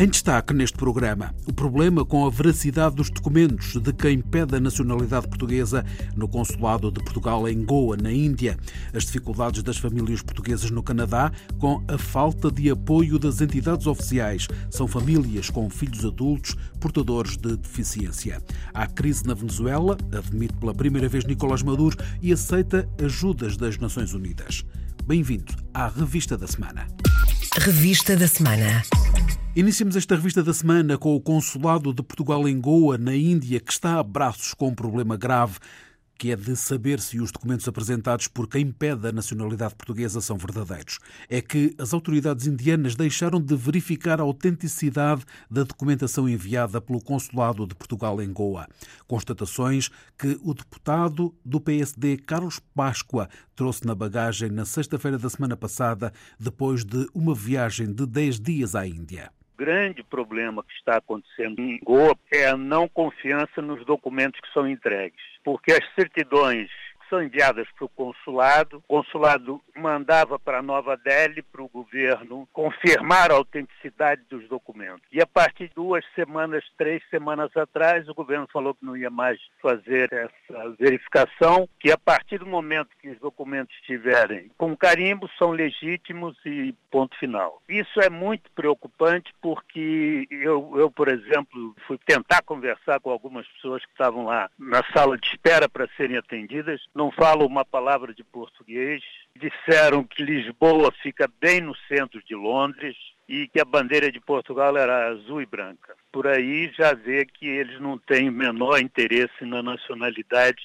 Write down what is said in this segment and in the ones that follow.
Em destaque neste programa, o problema com a veracidade dos documentos de quem pede a nacionalidade portuguesa no Consulado de Portugal em Goa, na Índia, as dificuldades das famílias portuguesas no Canadá com a falta de apoio das entidades oficiais. São famílias com filhos adultos portadores de deficiência. Há crise na Venezuela, admite pela primeira vez Nicolás Maduro e aceita ajudas das Nações Unidas. Bem-vindo à Revista da Semana. Revista da Semana. Iniciamos esta revista da semana com o Consulado de Portugal em Goa, na Índia, que está a braços com um problema grave que é de saber se os documentos apresentados por quem pede a nacionalidade portuguesa são verdadeiros. É que as autoridades indianas deixaram de verificar a autenticidade da documentação enviada pelo Consulado de Portugal em Goa. Constatações que o deputado do PSD, Carlos Páscoa, trouxe na bagagem na sexta-feira da semana passada, depois de uma viagem de 10 dias à Índia grande problema que está acontecendo em Goa é a não confiança nos documentos que são entregues, porque as certidões são enviadas para o consulado. O consulado mandava para Nova Delhi, para o governo, confirmar a autenticidade dos documentos. E a partir de duas semanas, três semanas atrás, o governo falou que não ia mais fazer essa verificação, que a partir do momento que os documentos estiverem com carimbo, são legítimos e ponto final. Isso é muito preocupante porque eu, eu por exemplo, fui tentar conversar com algumas pessoas que estavam lá na sala de espera para serem atendidas não falam uma palavra de português. Disseram que Lisboa fica bem no centro de Londres e que a bandeira de Portugal era azul e branca. Por aí já vê que eles não têm o menor interesse na nacionalidade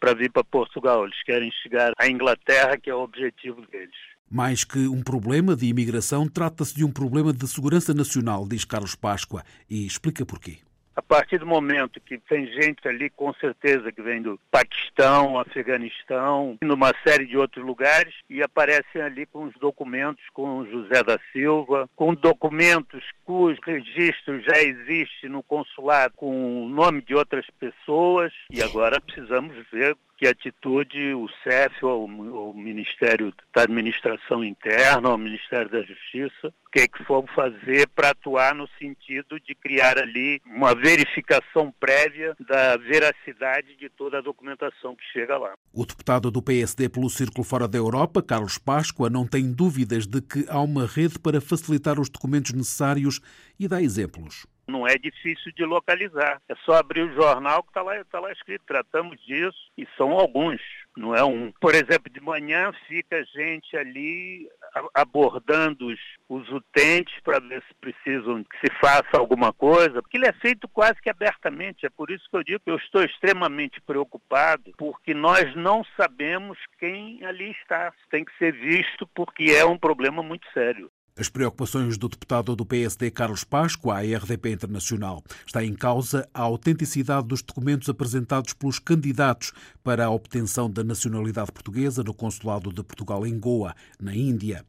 para vir para Portugal. Eles querem chegar à Inglaterra, que é o objetivo deles. Mais que um problema de imigração, trata-se de um problema de segurança nacional, diz Carlos Páscoa, e explica porquê. A partir do momento que tem gente ali, com certeza, que vem do Paquistão, Afeganistão, numa série de outros lugares, e aparecem ali com os documentos com José da Silva, com documentos cujo registro já existe no consulado com o nome de outras pessoas, e agora precisamos ver que atitude o CEF, ou o Ministério da Administração Interna, ou o Ministério da Justiça, o que é que for fazer para atuar no sentido de criar ali uma verificação prévia da veracidade de toda a documentação que chega lá. O deputado do PSD pelo Círculo Fora da Europa, Carlos Páscoa, não tem dúvidas de que há uma rede para facilitar os documentos necessários e dá exemplos. Não é difícil de localizar. É só abrir o jornal que está lá, tá lá escrito. Tratamos disso e são alguns, não é um. Por exemplo, de manhã fica gente ali abordando os, os utentes para ver se precisam que se faça alguma coisa, porque ele é feito quase que abertamente. É por isso que eu digo que eu estou extremamente preocupado, porque nós não sabemos quem ali está. Tem que ser visto porque é um problema muito sério. As preocupações do deputado do PSD Carlos Páscoa à RDP Internacional. Está em causa a autenticidade dos documentos apresentados pelos candidatos para a obtenção da nacionalidade portuguesa no Consulado de Portugal em Goa, na Índia.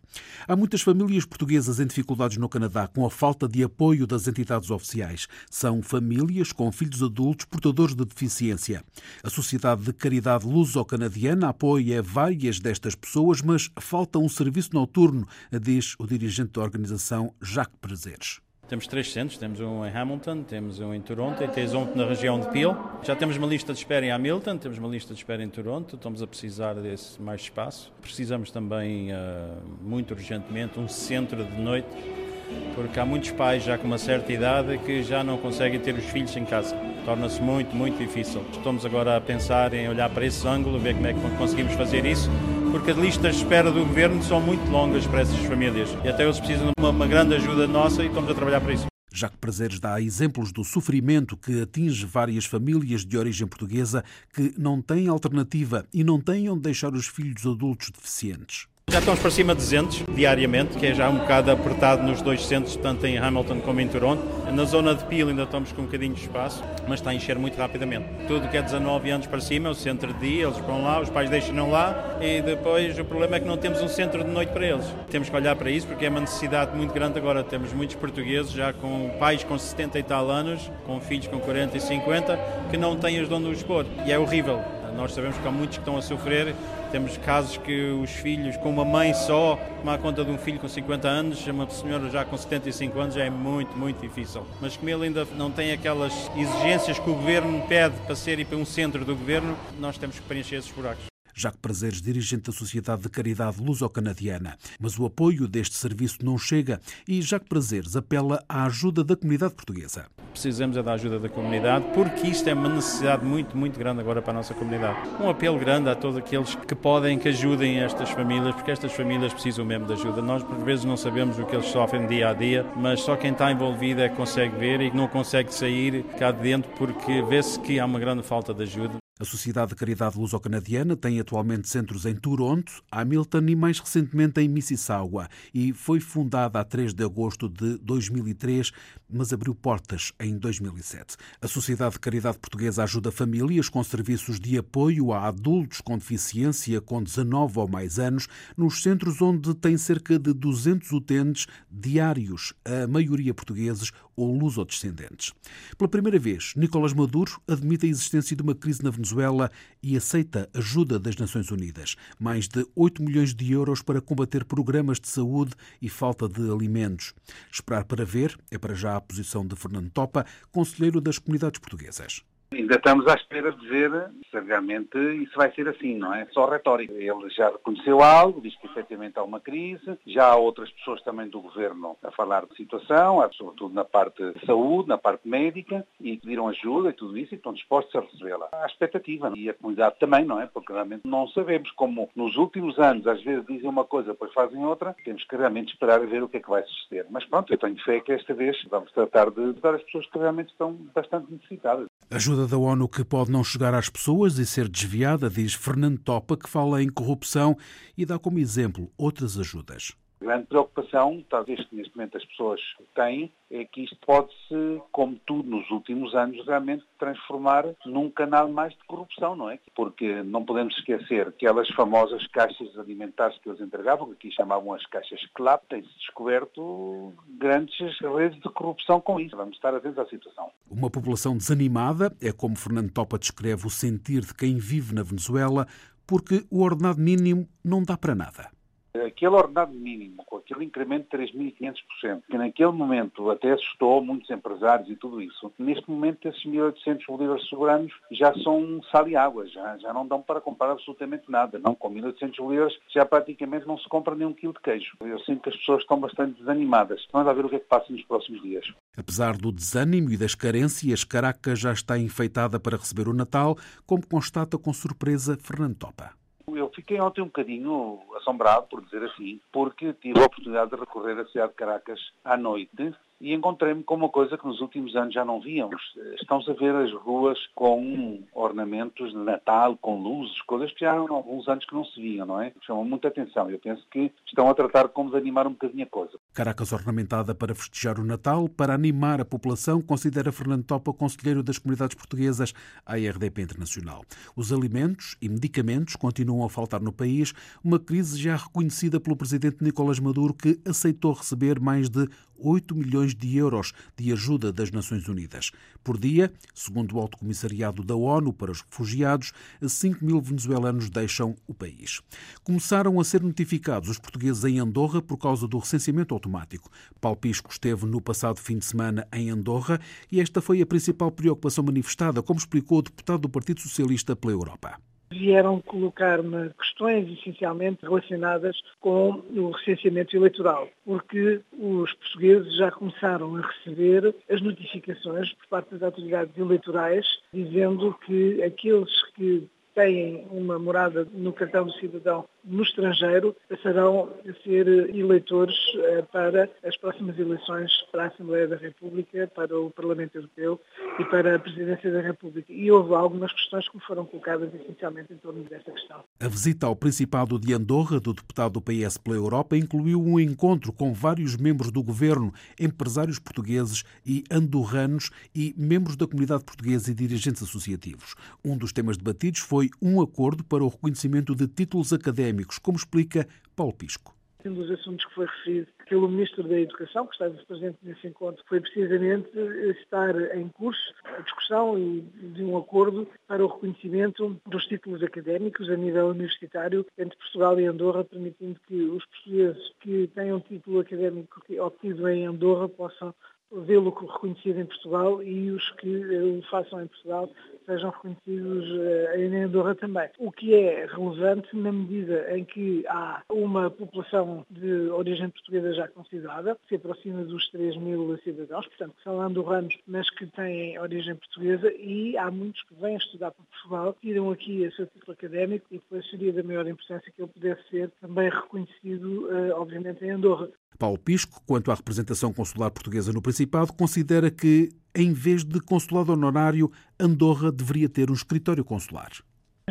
Há muitas famílias portuguesas em dificuldades no Canadá com a falta de apoio das entidades oficiais. São famílias com filhos adultos portadores de deficiência. A Sociedade de Caridade Luso-Canadiana apoia várias destas pessoas, mas falta um serviço noturno, diz o dirigente dirigente da organização, Jacques Prazeres. Temos três centros, temos um em Hamilton, temos um em Toronto e temos um na região de Peel. Já temos uma lista de espera em Hamilton, temos uma lista de espera em Toronto, estamos a precisar desse mais espaço. Precisamos também, uh, muito urgentemente, um centro de noite, porque há muitos pais já com uma certa idade que já não conseguem ter os filhos em casa. Torna-se muito, muito difícil. Estamos agora a pensar em olhar para esse ângulo, ver como é que conseguimos fazer isso porque as listas de espera do governo são muito longas para essas famílias e até eles precisam de uma, uma grande ajuda nossa e estamos a trabalhar para isso. Jacques Prazeres dá exemplos do sofrimento que atinge várias famílias de origem portuguesa que não têm alternativa e não têm onde deixar os filhos adultos deficientes. Já estamos para cima de 200 diariamente, que é já um bocado apertado nos dois centros, tanto em Hamilton como em Toronto. Na zona de Peel ainda estamos com um bocadinho de espaço, mas está a encher muito rapidamente. Tudo que é 19 anos para cima, o centro de dia, eles vão lá, os pais deixam lá e depois o problema é que não temos um centro de noite para eles. Temos que olhar para isso porque é uma necessidade muito grande agora. Temos muitos portugueses já com pais com 70 e tal anos, com filhos com 40 e 50, que não têm os onde os pôr. E é horrível. Nós sabemos que há muitos que estão a sofrer. Temos casos que os filhos, com uma mãe só, tomar conta de um filho com 50 anos, uma senhora já com 75 anos, já é muito, muito difícil. Mas como ele ainda não tem aquelas exigências que o governo pede para ser e para um centro do governo, nós temos que preencher esses buracos. Jacques Prazeres, dirigente da Sociedade de Caridade Luso-Canadiana. Mas o apoio deste serviço não chega e Jacques Prazeres apela à ajuda da comunidade portuguesa. Precisamos é da ajuda da comunidade porque isto é uma necessidade muito, muito grande agora para a nossa comunidade. Um apelo grande a todos aqueles que podem, que ajudem estas famílias, porque estas famílias precisam mesmo de ajuda. Nós, por vezes, não sabemos o que eles sofrem dia a dia, mas só quem está envolvido é que consegue ver e não consegue sair cá de dentro porque vê-se que há uma grande falta de ajuda. A Sociedade de Caridade Luso-Canadiana tem atualmente centros em Toronto, Hamilton e mais recentemente em Mississauga e foi fundada a 3 de agosto de 2003, mas abriu portas em 2007. A Sociedade de Caridade Portuguesa ajuda famílias com serviços de apoio a adultos com deficiência com 19 ou mais anos nos centros onde tem cerca de 200 utentes diários, a maioria portugueses ou luso-descendentes. Pela primeira vez, Nicolás Maduro admite a existência de uma crise na Venezuela e aceita ajuda das Nações Unidas. Mais de 8 milhões de euros para combater programas de saúde e falta de alimentos. Esperar para ver é para já a posição de Fernando Topa, conselheiro das comunidades portuguesas. Ainda estamos à espera de ver se realmente isso vai ser assim, não é? Só retórica. Ele já reconheceu algo, diz que efetivamente há uma crise, já há outras pessoas também do governo a falar de situação, sobretudo na parte de saúde, na parte médica, e pediram ajuda e tudo isso e estão dispostos a recebê-la. Há expectativa, e a comunidade também, não é? Porque realmente não sabemos como nos últimos anos às vezes dizem uma coisa, depois fazem outra, temos que realmente esperar a ver o que é que vai suceder. Mas pronto, eu tenho fé que esta vez vamos tratar de dar as pessoas que realmente estão bastante necessitadas. Ajuda da ONU que pode não chegar às pessoas e ser desviada, diz Fernando Topa, que fala em corrupção e dá como exemplo outras ajudas. A grande preocupação, talvez que neste momento as pessoas têm, é que isto pode-se, como tudo nos últimos anos, realmente transformar num canal mais de corrupção, não é? Porque não podemos esquecer que aquelas famosas caixas alimentares que eles entregavam, que aqui chamavam as caixas CLAP, têm-se descoberto grandes redes de corrupção com isso. Vamos estar atentos à situação. Uma população desanimada é como Fernando Topa descreve o sentir de quem vive na Venezuela, porque o ordenado mínimo não dá para nada aquele ordenado mínimo, com aquele incremento de 3.500%, que naquele momento até assustou muitos empresários e tudo isso, neste momento esses 1.800 bolívares soberanos já são sal e água, já, já não dão para comprar absolutamente nada. Não, com 1.800 bolívares já praticamente não se compra nem um quilo de queijo. Eu sinto que as pessoas estão bastante desanimadas. Vamos a ver o que é que passa nos próximos dias. Apesar do desânimo e das carências, Caracas já está enfeitada para receber o Natal, como constata com surpresa Fernando Topa. Fiquei ontem um bocadinho assombrado, por dizer assim, porque tive a oportunidade de recorrer à cidade de Caracas à noite e encontrei-me com uma coisa que nos últimos anos já não víamos. Estão-se a ver as ruas com ornamentos de Natal, com luzes, coisas que já há alguns anos que não se viam, não é? Chamam muita atenção. Eu penso que estão a tratar como de animar um bocadinho a coisa. Caracas ornamentada para festejar o Natal, para animar a população, considera Fernando Topa, conselheiro das comunidades portuguesas à RDP Internacional. Os alimentos e medicamentos continuam a faltar no país, uma crise já reconhecida pelo presidente Nicolás Maduro, que aceitou receber mais de 8 milhões de euros de ajuda das Nações Unidas. Por dia, segundo o Alto Comissariado da ONU para os Refugiados, 5 mil venezuelanos deixam o país. Começaram a ser notificados os portugueses em Andorra por causa do recenseamento automático. Paulo Pisco esteve no passado fim de semana em Andorra e esta foi a principal preocupação manifestada, como explicou o deputado do Partido Socialista pela Europa vieram colocar-me questões essencialmente relacionadas com o recenseamento eleitoral, porque os portugueses já começaram a receber as notificações por parte das autoridades eleitorais dizendo que aqueles que têm uma morada no cartão do cidadão no estrangeiro passarão a ser eleitores eh, para as próximas eleições para a Assembleia da República, para o Parlamento Europeu e para a Presidência da República. E houve algumas questões que foram colocadas essencialmente em torno desta questão. A visita ao Principado de Andorra do deputado do PS pela Europa incluiu um encontro com vários membros do governo, empresários portugueses e andorranos e membros da comunidade portuguesa e dirigentes associativos. Um dos temas debatidos foi um acordo para o reconhecimento de títulos académicos, como explica Paulo Pisco. Um dos assuntos que foi referido pelo Ministro da Educação, que estava presente nesse encontro, foi precisamente estar em curso a discussão de um acordo para o reconhecimento dos títulos académicos a nível universitário entre Portugal e Andorra, permitindo que os portugueses que tenham título académico obtido em Andorra possam vê-lo reconhecido em Portugal e os que o façam em Portugal sejam reconhecidos eh, em Andorra também. O que é relevante na medida em que há uma população de origem portuguesa já considerada, que se aproxima dos 3 mil cidadãos, portanto, que são andorranos, mas que têm origem portuguesa, e há muitos que vêm estudar para Portugal, tiram aqui a seu título académico e depois seria da maior importância que ele pudesse ser também reconhecido, eh, obviamente, em Andorra. Paulo Pisco, quanto à representação consular portuguesa no Principado, considera que, em vez de consulado honorário, Andorra deveria ter um escritório consular.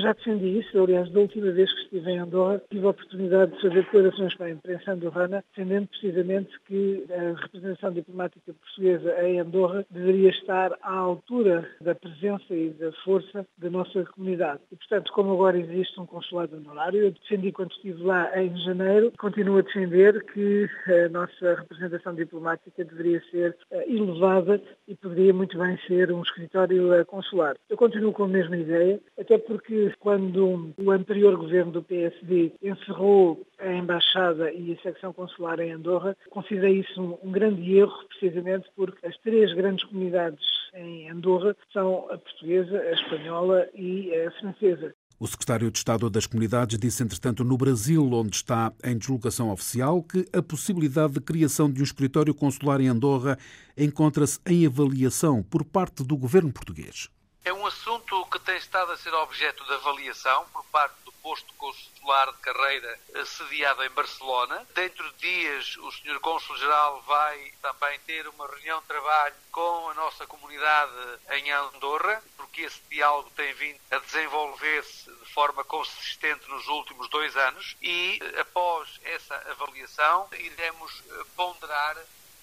Já defendi isso, aliás, da última vez que estive em Andorra, tive a oportunidade de fazer declarações para a imprensa andorrana, defendendo precisamente que a representação diplomática portuguesa em Andorra deveria estar à altura da presença e da força da nossa comunidade. E, portanto, como agora existe um consulado honorário, eu defendi quando estive lá em janeiro, continuo a defender que a nossa representação diplomática deveria ser eh, elevada e poderia muito bem ser um escritório eh, consular. Eu continuo com a mesma ideia, até porque quando o anterior governo do PSD encerrou a embaixada e a secção consular em Andorra, considerei isso um, um grande erro, precisamente porque as três grandes comunidades em Andorra são a portuguesa, a espanhola e a francesa. O secretário de Estado das Comunidades disse, entretanto, no Brasil, onde está em deslocação oficial, que a possibilidade de criação de um escritório consular em Andorra encontra-se em avaliação por parte do governo português. É um assunto tem estado a ser objeto de avaliação por parte do posto consular de carreira sediado em Barcelona. Dentro de dias, o Sr. Cônsul-Geral vai também ter uma reunião de trabalho com a nossa comunidade em Andorra, porque esse diálogo tem vindo a desenvolver-se de forma consistente nos últimos dois anos e, após essa avaliação, iremos ponderar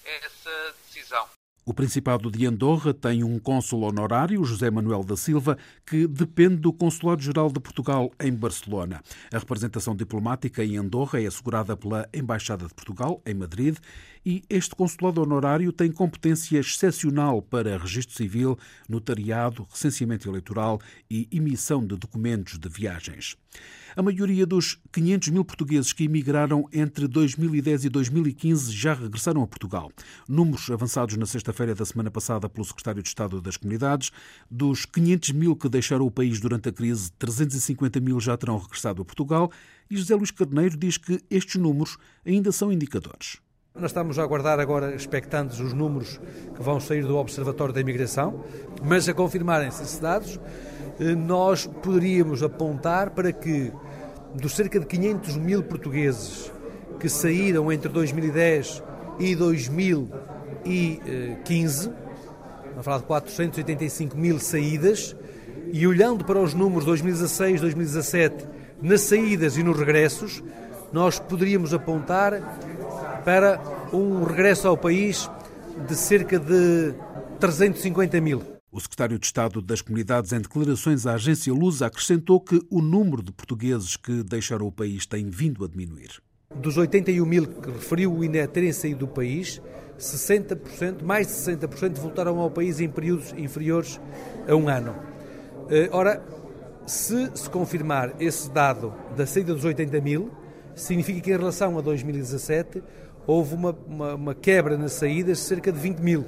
essa decisão. O Principado de Andorra tem um cônsul honorário, José Manuel da Silva, que depende do Consulado-Geral de Portugal em Barcelona. A representação diplomática em Andorra é assegurada pela Embaixada de Portugal, em Madrid, e este consulado honorário tem competência excepcional para registro civil, notariado, recenseamento eleitoral e emissão de documentos de viagens. A maioria dos 500 mil portugueses que emigraram entre 2010 e 2015 já regressaram a Portugal. Números avançados na sexta-feira da semana passada pelo secretário de Estado das Comunidades. Dos 500 mil que deixaram o país durante a crise, 350 mil já terão regressado a Portugal. E José Luís Carneiro diz que estes números ainda são indicadores. Nós estamos a aguardar agora, expectantes, os números que vão sair do Observatório da Imigração, mas a confirmarem-se esses dados, eh, nós poderíamos apontar para que dos cerca de 500 mil portugueses que saíram entre 2010 e 2015, vamos falar de 485 mil saídas, e olhando para os números 2016, 2017, nas saídas e nos regressos, nós poderíamos apontar para um regresso ao país de cerca de 350 mil. O secretário de Estado das Comunidades, em declarações à agência Lusa, acrescentou que o número de portugueses que deixaram o país tem vindo a diminuir. Dos 81 mil que referiu ainda terem saído do país, 60%, mais de 60% voltaram ao país em períodos inferiores a um ano. Eh, ora, se se confirmar esse dado da saída dos 80 mil, significa que em relação a 2017 houve uma, uma, uma quebra nas saídas de cerca de 20 mil.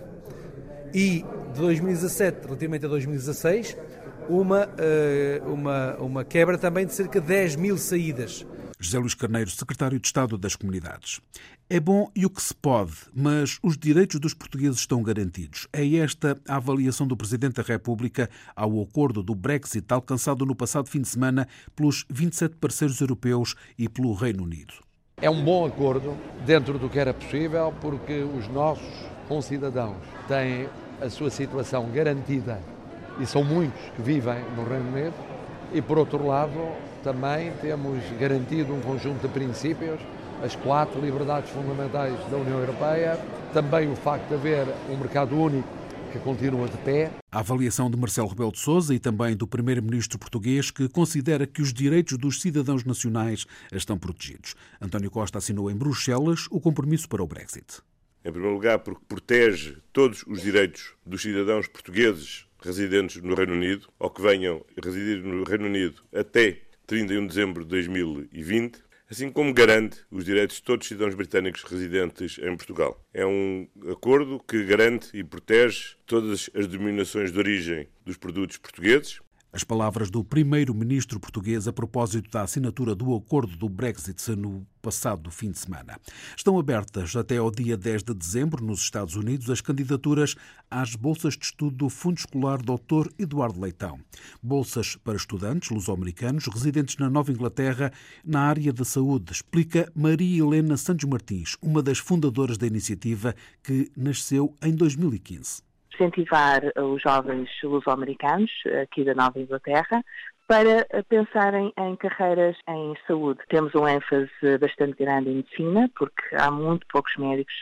E de 2017 relativamente a 2016, uma, uh, uma, uma quebra também de cerca de 10 mil saídas. José Luís Carneiro, secretário de Estado das Comunidades. É bom e o que se pode, mas os direitos dos portugueses estão garantidos. É esta a avaliação do Presidente da República ao acordo do Brexit alcançado no passado fim de semana pelos 27 parceiros europeus e pelo Reino Unido. É um bom acordo dentro do que era possível, porque os nossos concidadãos têm a sua situação garantida e são muitos que vivem no Reino Unido, e por outro lado também temos garantido um conjunto de princípios as quatro liberdades fundamentais da União Europeia, também o facto de haver um mercado único que continua de pé. A avaliação de Marcelo Rebelo de Sousa e também do primeiro-ministro português que considera que os direitos dos cidadãos nacionais estão protegidos. António Costa assinou em Bruxelas o compromisso para o Brexit. Em primeiro lugar, porque protege todos os direitos dos cidadãos portugueses residentes no Reino Unido ou que venham residir no Reino Unido até 31 de dezembro de 2020 assim como garante os direitos de todos os cidadãos britânicos residentes em Portugal. É um acordo que garante e protege todas as denominações de origem dos produtos portugueses, as palavras do primeiro-ministro português a propósito da assinatura do acordo do Brexit no passado fim de semana. Estão abertas até ao dia 10 de dezembro, nos Estados Unidos, as candidaturas às bolsas de estudo do Fundo Escolar Dr. Eduardo Leitão. Bolsas para estudantes luso-americanos residentes na Nova Inglaterra na área da saúde, explica Maria Helena Santos Martins, uma das fundadoras da iniciativa que nasceu em 2015 incentivar os jovens luso-americanos aqui da Nova Inglaterra para pensarem em carreiras em saúde. Temos um ênfase bastante grande em medicina, porque há muito poucos médicos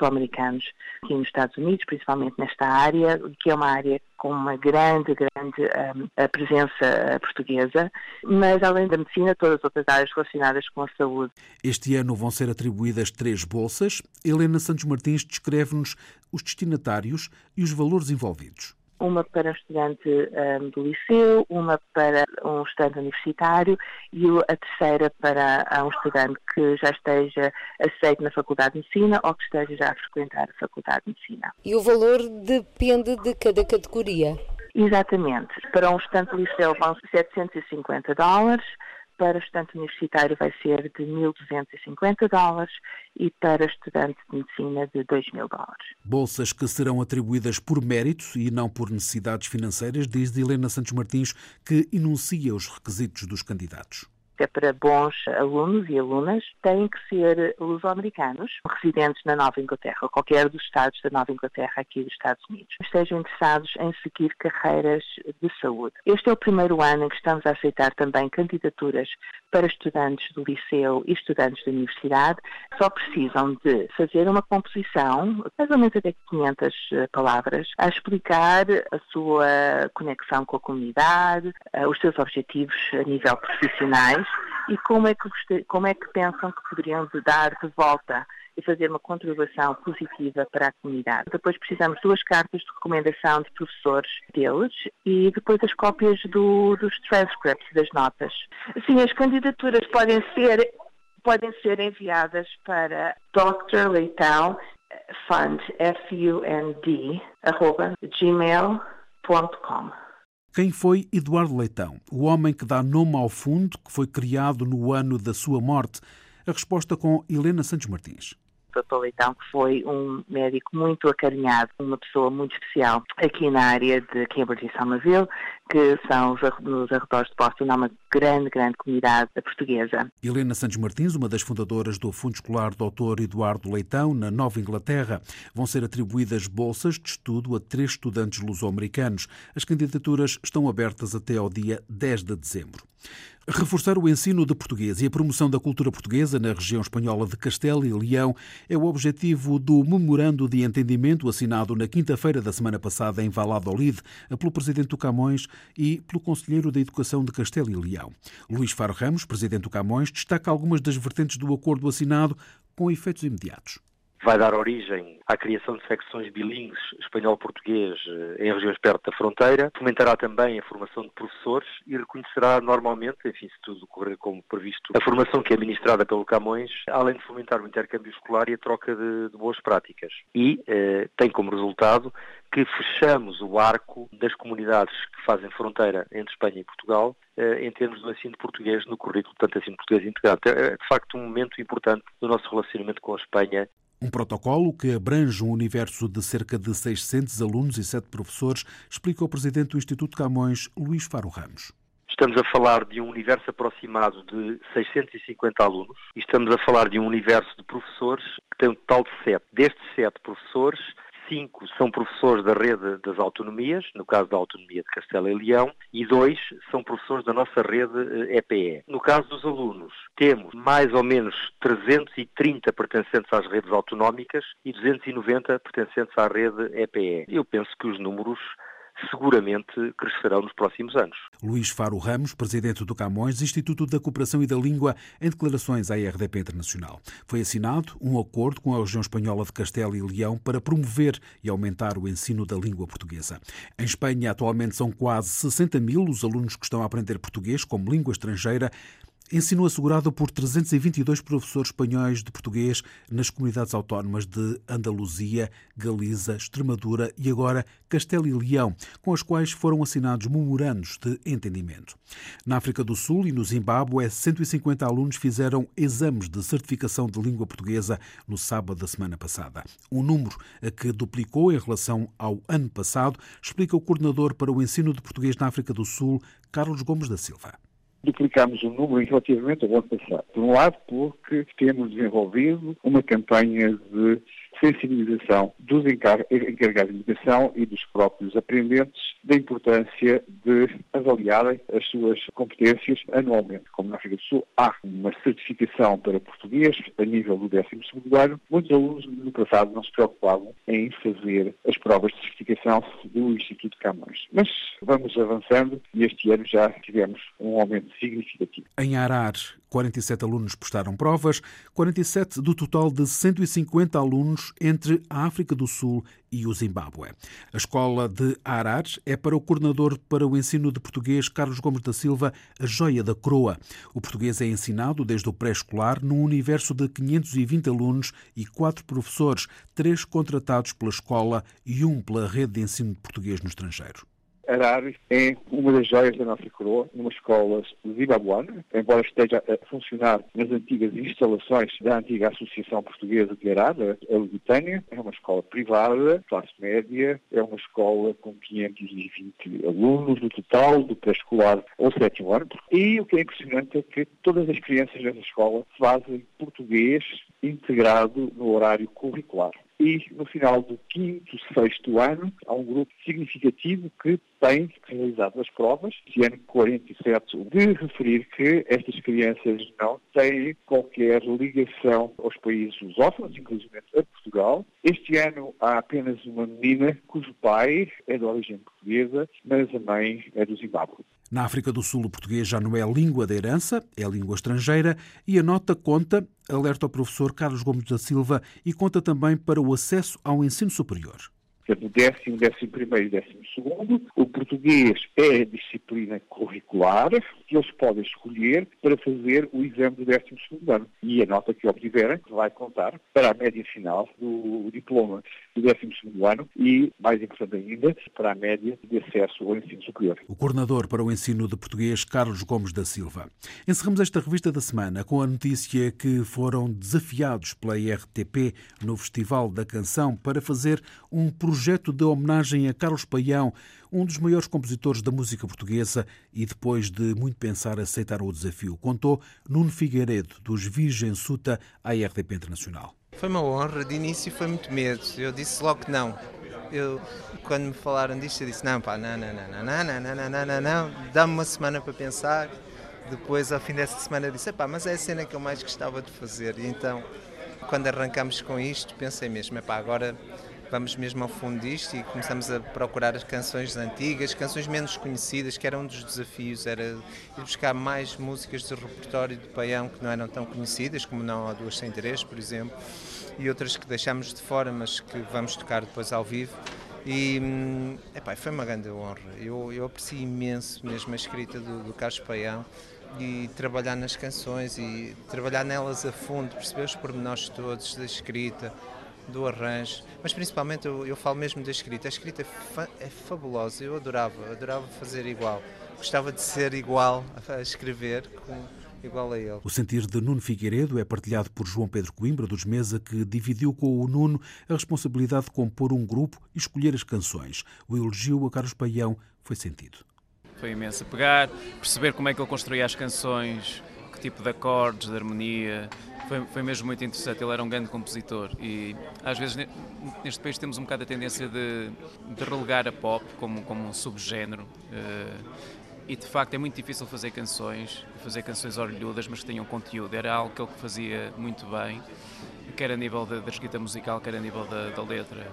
americanos aqui nos Estados Unidos, principalmente nesta área, que é uma área com uma grande, grande um, presença portuguesa, mas além da medicina, todas as outras áreas relacionadas com a saúde. Este ano vão ser atribuídas três bolsas. Helena Santos Martins descreve-nos os destinatários e os valores envolvidos uma para um estudante um, do liceu, uma para um estudante universitário e a terceira para um estudante que já esteja aceito na Faculdade de Medicina ou que esteja já a frequentar a Faculdade de Medicina. E o valor depende de cada categoria? Exatamente. Para um estudante do liceu vão 750 dólares, para estudante universitário vai ser de 1.250 dólares e para estudante de medicina de 2.000 dólares. Bolsas que serão atribuídas por mérito e não por necessidades financeiras, diz Helena Santos Martins, que enuncia os requisitos dos candidatos é para bons alunos e alunas, têm que ser luso-americanos, residentes na Nova Inglaterra, ou qualquer dos estados da Nova Inglaterra aqui dos Estados Unidos, estejam interessados em seguir carreiras de saúde. Este é o primeiro ano em que estamos a aceitar também candidaturas para estudantes do liceu e estudantes da universidade. Só precisam de fazer uma composição, mais ou menos até 500 eh, palavras, a explicar a sua conexão com a comunidade, eh, os seus objetivos a nível profissionais e como é que, como é que pensam que poderiam dar de volta e fazer uma contribuição positiva para a comunidade. Depois precisamos duas cartas de recomendação de professores deles e depois as cópias do, dos transcripts, das notas. Sim, as candidaturas podem ser, podem ser enviadas para Dr. Leitão Fund, F-U-N-D, arroba gmail.com. Quem foi Eduardo Leitão, o homem que dá nome ao fundo que foi criado no ano da sua morte? A resposta com Helena Santos Martins. Dr. Leitão, que foi um médico muito acarinhado, uma pessoa muito especial aqui na área de Cambridge e Somerville, que são os, nos arredores de Boston, há uma grande, grande comunidade portuguesa. Helena Santos Martins, uma das fundadoras do Fundo Escolar Dr. Eduardo Leitão, na Nova Inglaterra, vão ser atribuídas bolsas de estudo a três estudantes luso-americanos. As candidaturas estão abertas até ao dia 10 de dezembro. Reforçar o ensino de português e a promoção da cultura portuguesa na região espanhola de Castelo e Leão é o objetivo do memorando de entendimento assinado na quinta-feira da semana passada em Valladolid pelo presidente do Camões e pelo conselheiro da Educação de Castelo e Leão. Luís Faro Ramos, presidente do Camões, destaca algumas das vertentes do acordo assinado com efeitos imediatos vai dar origem à criação de secções bilíngues espanhol-português eh, em regiões perto da fronteira, fomentará também a formação de professores e reconhecerá normalmente, enfim, se tudo correr como previsto, a formação que é ministrada pelo Camões, além de fomentar o intercâmbio escolar e a troca de, de boas práticas. E eh, tem como resultado que fechamos o arco das comunidades que fazem fronteira entre Espanha e Portugal eh, em termos do ensino português no currículo, portanto, ensino português integrado. É, de facto, um momento importante do nosso relacionamento com a Espanha. Um protocolo que abrange um universo de cerca de 600 alunos e 7 professores, explica o presidente do Instituto Camões, Luís Faro Ramos. Estamos a falar de um universo aproximado de 650 alunos e estamos a falar de um universo de professores que tem um total de sete. Destes sete professores, cinco são professores da rede das autonomias, no caso da autonomia de Castelo e Leão, e dois são professores da nossa rede EPE. Eh, no caso dos alunos, temos mais ou menos 330 pertencentes às redes autonómicas e 290 pertencentes à rede EPE. Eu penso que os números seguramente crescerão nos próximos anos. Luís Faro Ramos, presidente do Camões, Instituto da Cooperação e da Língua, em declarações à RDP Internacional. Foi assinado um acordo com a região espanhola de Castelo e Leão para promover e aumentar o ensino da língua portuguesa. Em Espanha, atualmente são quase 60 mil os alunos que estão a aprender português como língua estrangeira, ensino assegurado por 322 professores espanhóis de português nas comunidades autónomas de Andaluzia, Galiza, Extremadura e agora Castelo e Leão, com as quais foram assinados memorandos de entendimento. Na África do Sul e no Zimbábue, 150 alunos fizeram exames de certificação de língua portuguesa no sábado da semana passada. Um número que duplicou em relação ao ano passado, explica o coordenador para o ensino de português na África do Sul, Carlos Gomes da Silva duplicamos o número relativamente ao ano passado. Por um lado, porque temos desenvolvido uma campanha de sensibilização dos encarregados de educação e dos próprios aprendentes da importância de avaliarem as suas competências anualmente. Como na África do Sul há uma certificação para português a nível do 12 ano, muitos alunos no passado não se preocupavam em fazer as provas de certificação do Instituto Camões. Mas vamos avançando e este ano já tivemos um aumento significativo. Em Arar, 47 alunos prestaram provas, 47 do total de 150 alunos entre a África do Sul e o Zimbábue. A escola de Arar é para o coordenador para o ensino de português Carlos Gomes da Silva a joia da coroa. O português é ensinado desde o pré-escolar num universo de 520 alunos e quatro professores, três contratados pela escola e um pela rede de ensino de português no estrangeiro. Arares é uma das joias da nossa coroa, numa escola zimbabuana, embora esteja a funcionar nas antigas instalações da antiga Associação Portuguesa de Arara, a Lusitânia. É uma escola privada, classe média, é uma escola com 520 alunos no total, do pré-escolar ao sétimo ano. E o que é impressionante é que todas as crianças dessa escola fazem português integrado no horário curricular e no final do quinto, sexto ano há um grupo significativo que tem realizado as provas, este ano 47, de referir que estas crianças não têm qualquer ligação aos países lusófonos, inclusive a Portugal. Este ano há apenas uma menina cujo pai é de origem portuguesa, mas a mãe é do Zimbábue. Na África do Sul, o português já não é língua da herança, é língua estrangeira e a nota conta, alerta o professor Carlos Gomes da Silva, e conta também para o acesso ao ensino superior portanto, décimo, décimo primeiro e décimo segundo. O português é disciplina curricular que eles podem escolher para fazer o exame do décimo segundo ano. E a nota que obtiverem vai contar para a média final do diploma do décimo segundo ano e, mais importante ainda, para a média de acesso ao ensino superior. O coordenador para o ensino de português, Carlos Gomes da Silva. Encerramos esta revista da semana com a notícia que foram desafiados pela IRTP no Festival da Canção para fazer um projeto projeto de homenagem a Carlos Paião, um dos maiores compositores da música portuguesa, e depois de muito pensar, aceitaram o desafio. Contou Nuno Figueiredo, dos Virgem Suta, à RDP Internacional. Foi uma honra, de início foi muito medo. Eu disse logo que não. Eu, quando me falaram disto, eu disse: não, pá, não, não, não, não, não, não, não, não, não, não, dá-me uma semana para pensar. Depois, ao fim dessa semana, eu disse: pá, mas é a cena que eu mais gostava de fazer. E então, quando arrancamos com isto, pensei mesmo: pá, agora vamos mesmo ao fundo disto e começamos a procurar as canções antigas, canções menos conhecidas, que era um dos desafios, era ir buscar mais músicas de repertório de Paião que não eram tão conhecidas, como Não Há Duas Sem Três, por exemplo, e outras que deixámos de fora, mas que vamos tocar depois ao vivo. E hum, epá, foi uma grande honra. Eu, eu aprecio imenso mesmo a escrita do, do Carlos Paião e trabalhar nas canções e trabalhar nelas a fundo, perceber os pormenores todos da escrita, do arranjo, mas principalmente eu, eu falo mesmo da escrita. A escrita é, fa é fabulosa, eu adorava, adorava fazer igual. Gostava de ser igual a escrever, com, igual a ele. O sentir de Nuno Figueiredo é partilhado por João Pedro Coimbra, dos Mesa, que dividiu com o Nuno a responsabilidade de compor um grupo e escolher as canções. O elogio a Carlos Paião foi sentido. Foi imenso pegar, perceber como é que ele construía as canções, que tipo de acordes, de harmonia, foi, foi mesmo muito interessante. Ele era um grande compositor e às vezes neste país temos um bocado a tendência de, de relegar a pop como, como um subgénero. Uh, e de facto é muito difícil fazer canções, fazer canções orgulhudas, mas que tenham conteúdo. Era algo que ele fazia muito bem, quer a nível da, escrita musical, quer a nível da, da letra.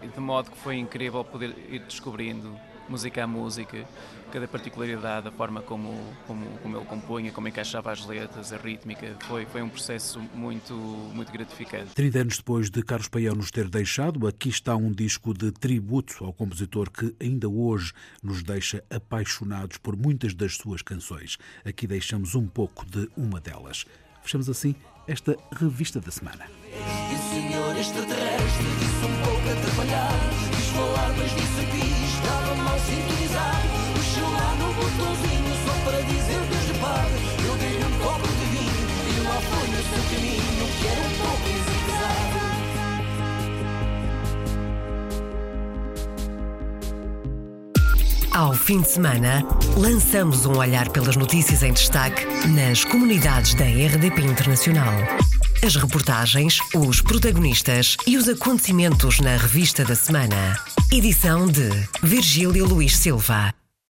De modo que foi incrível poder ir descobrindo música a música, cada particularidade, a forma como, como, como ele compunha, como encaixava as letras, a rítmica, foi, foi um processo muito, muito gratificante. 30 anos depois de Carlos Paião nos ter deixado, aqui está um disco de tributo ao compositor que ainda hoje nos deixa apaixonados por muitas das suas canções. Aqui deixamos um pouco de uma delas. Fechamos assim esta revista da semana. E o senhor extraterrestre disse um pouco a trabalhar, quis falar, mas disse aqui estava mal sintonizado. Botãozinho só para dizer padre. Eu dei-lhe um copo de vinho e lá foi no seu caminho, que era um pouco. Ao fim de semana, lançamos um olhar pelas notícias em destaque nas comunidades da RDP Internacional. As reportagens, os protagonistas e os acontecimentos na revista da semana. Edição de Virgílio Luís Silva.